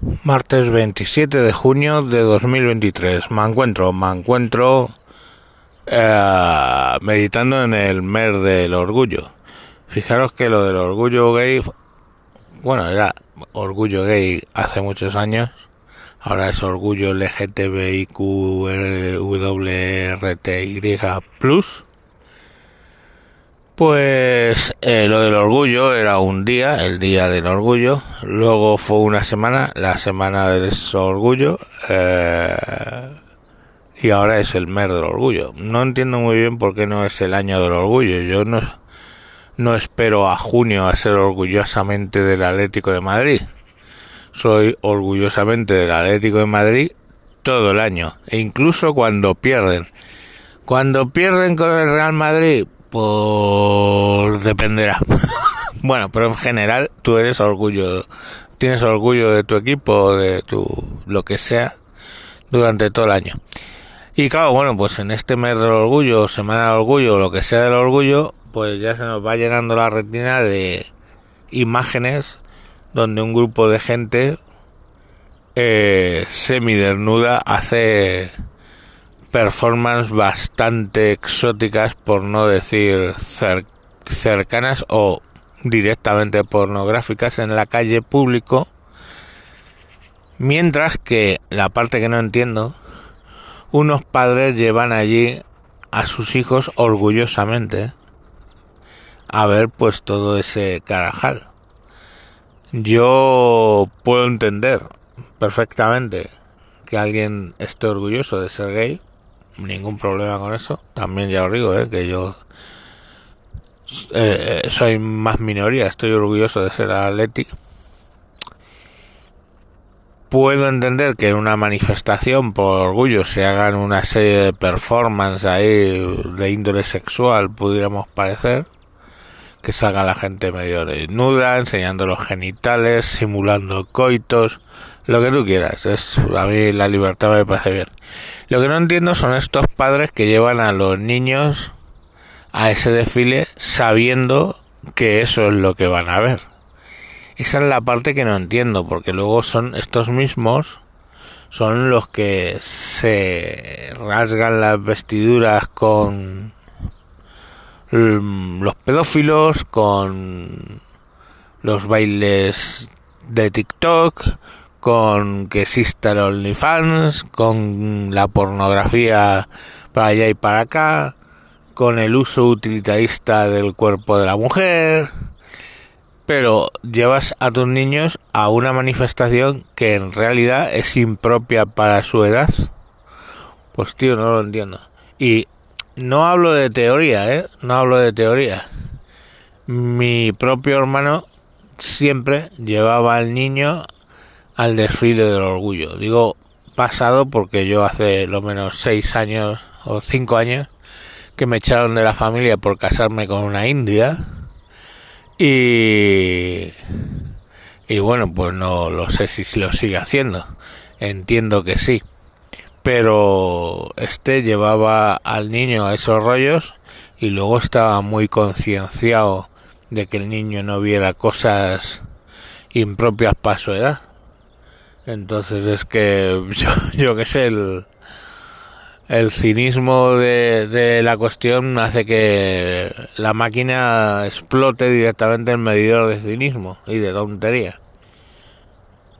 Martes 27 de junio de 2023. Me encuentro, me encuentro eh, meditando en el mes del orgullo. Fijaros que lo del orgullo gay, bueno, era orgullo gay hace muchos años. Ahora es orgullo LGTBIQWRTY plus. Pues eh, lo del orgullo era un día, el día del orgullo. Luego fue una semana, la semana del orgullo. Eh, y ahora es el mes del orgullo. No entiendo muy bien por qué no es el año del orgullo. Yo no, no espero a junio a ser orgullosamente del Atlético de Madrid. Soy orgullosamente del Atlético de Madrid todo el año. E incluso cuando pierden. Cuando pierden con el Real Madrid, pues dependerá. bueno, pero en general tú eres orgullo, tienes orgullo de tu equipo, de tu lo que sea, durante todo el año. Y claro, bueno, pues en este mes del orgullo, semana del orgullo, lo que sea del orgullo, pues ya se nos va llenando la retina de imágenes donde un grupo de gente eh, semidesnuda hace performance bastante exóticas, por no decir cercanas o directamente pornográficas en la calle público, mientras que la parte que no entiendo, unos padres llevan allí a sus hijos orgullosamente a ver pues todo ese carajal. Yo puedo entender perfectamente que alguien esté orgulloso de ser gay, ningún problema con eso. También ya os digo, ¿eh? que yo eh, eh, soy más minoría, estoy orgulloso de ser atlético. Puedo entender que en una manifestación por orgullo se hagan una serie de performances ahí de índole sexual, pudiéramos parecer. Que salga la gente medio desnuda, enseñando los genitales, simulando coitos, lo que tú quieras. Es, a mí la libertad me parece bien. Lo que no entiendo son estos padres que llevan a los niños a ese desfile sabiendo que eso es lo que van a ver. Esa es la parte que no entiendo, porque luego son estos mismos, son los que se rasgan las vestiduras con los pedófilos, con los bailes de TikTok, con que exista el OnlyFans, con la pornografía para allá y para acá, con el uso utilitarista del cuerpo de la mujer, pero llevas a tus niños a una manifestación que en realidad es impropia para su edad. Pues tío, no lo entiendo. Y no hablo de teoría, ¿eh? No hablo de teoría. Mi propio hermano siempre llevaba al niño al desfile del orgullo. Digo pasado porque yo hace lo menos seis años o cinco años que me echaron de la familia por casarme con una india y y bueno pues no lo sé si lo sigue haciendo entiendo que sí pero este llevaba al niño a esos rollos y luego estaba muy concienciado de que el niño no viera cosas impropias para su edad entonces es que yo, yo que sé, el, el cinismo de, de, la cuestión hace que la máquina explote directamente el medidor de cinismo y de tontería.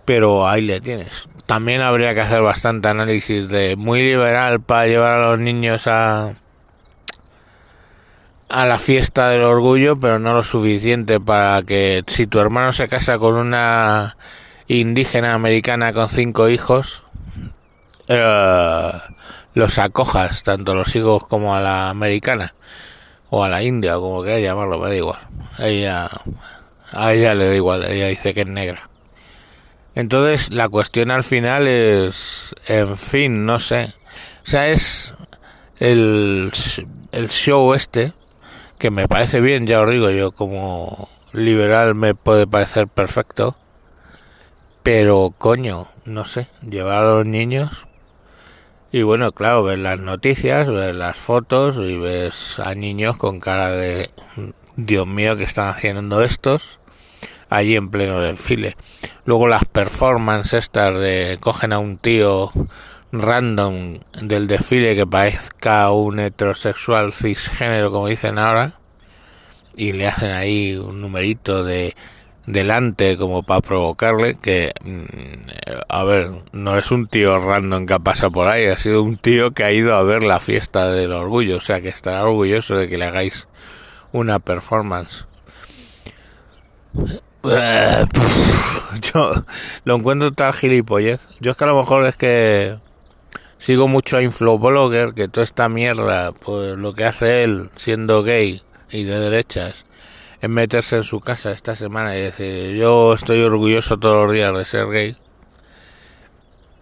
Pero ahí le tienes. También habría que hacer bastante análisis de muy liberal para llevar a los niños a a la fiesta del orgullo, pero no lo suficiente para que si tu hermano se casa con una indígena americana con cinco hijos, eh, los acojas, tanto los hijos como a la americana, o a la india, o como quieras llamarlo, me da igual. Ella, a ella le da igual, ella dice que es negra. Entonces, la cuestión al final es, en fin, no sé. O sea, es el, el show este, que me parece bien, ya os digo, yo como liberal me puede parecer perfecto pero coño, no sé, llevar a los niños y bueno, claro, ver las noticias, ver las fotos y ves a niños con cara de Dios mío que están haciendo estos. allí en pleno desfile. Luego las performances estas de cogen a un tío random del desfile que parezca un heterosexual cisgénero como dicen ahora y le hacen ahí un numerito de delante como para provocarle que mm, a ver no es un tío random que pasa por ahí ha sido un tío que ha ido a ver la fiesta del orgullo o sea que estará orgulloso de que le hagáis una performance. Yo lo encuentro tal gilipollez. Yo es que a lo mejor es que sigo mucho a Infloblogger, que toda esta mierda, pues lo que hace él, siendo gay y de derechas, es meterse en su casa esta semana y decir, yo estoy orgulloso todos los días de ser gay.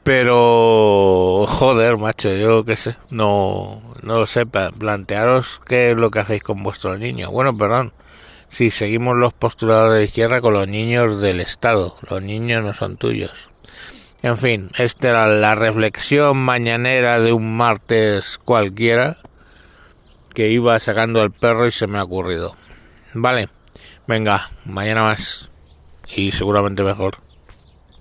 Pero, joder, macho, yo qué sé, no, no lo sé, plantearos qué es lo que hacéis con vuestros niños. Bueno, perdón, si seguimos los postulados de izquierda con los niños del Estado, los niños no son tuyos. En fin, esta era la reflexión mañanera de un martes cualquiera que iba sacando al perro y se me ha ocurrido. Vale, venga, mañana más y seguramente mejor.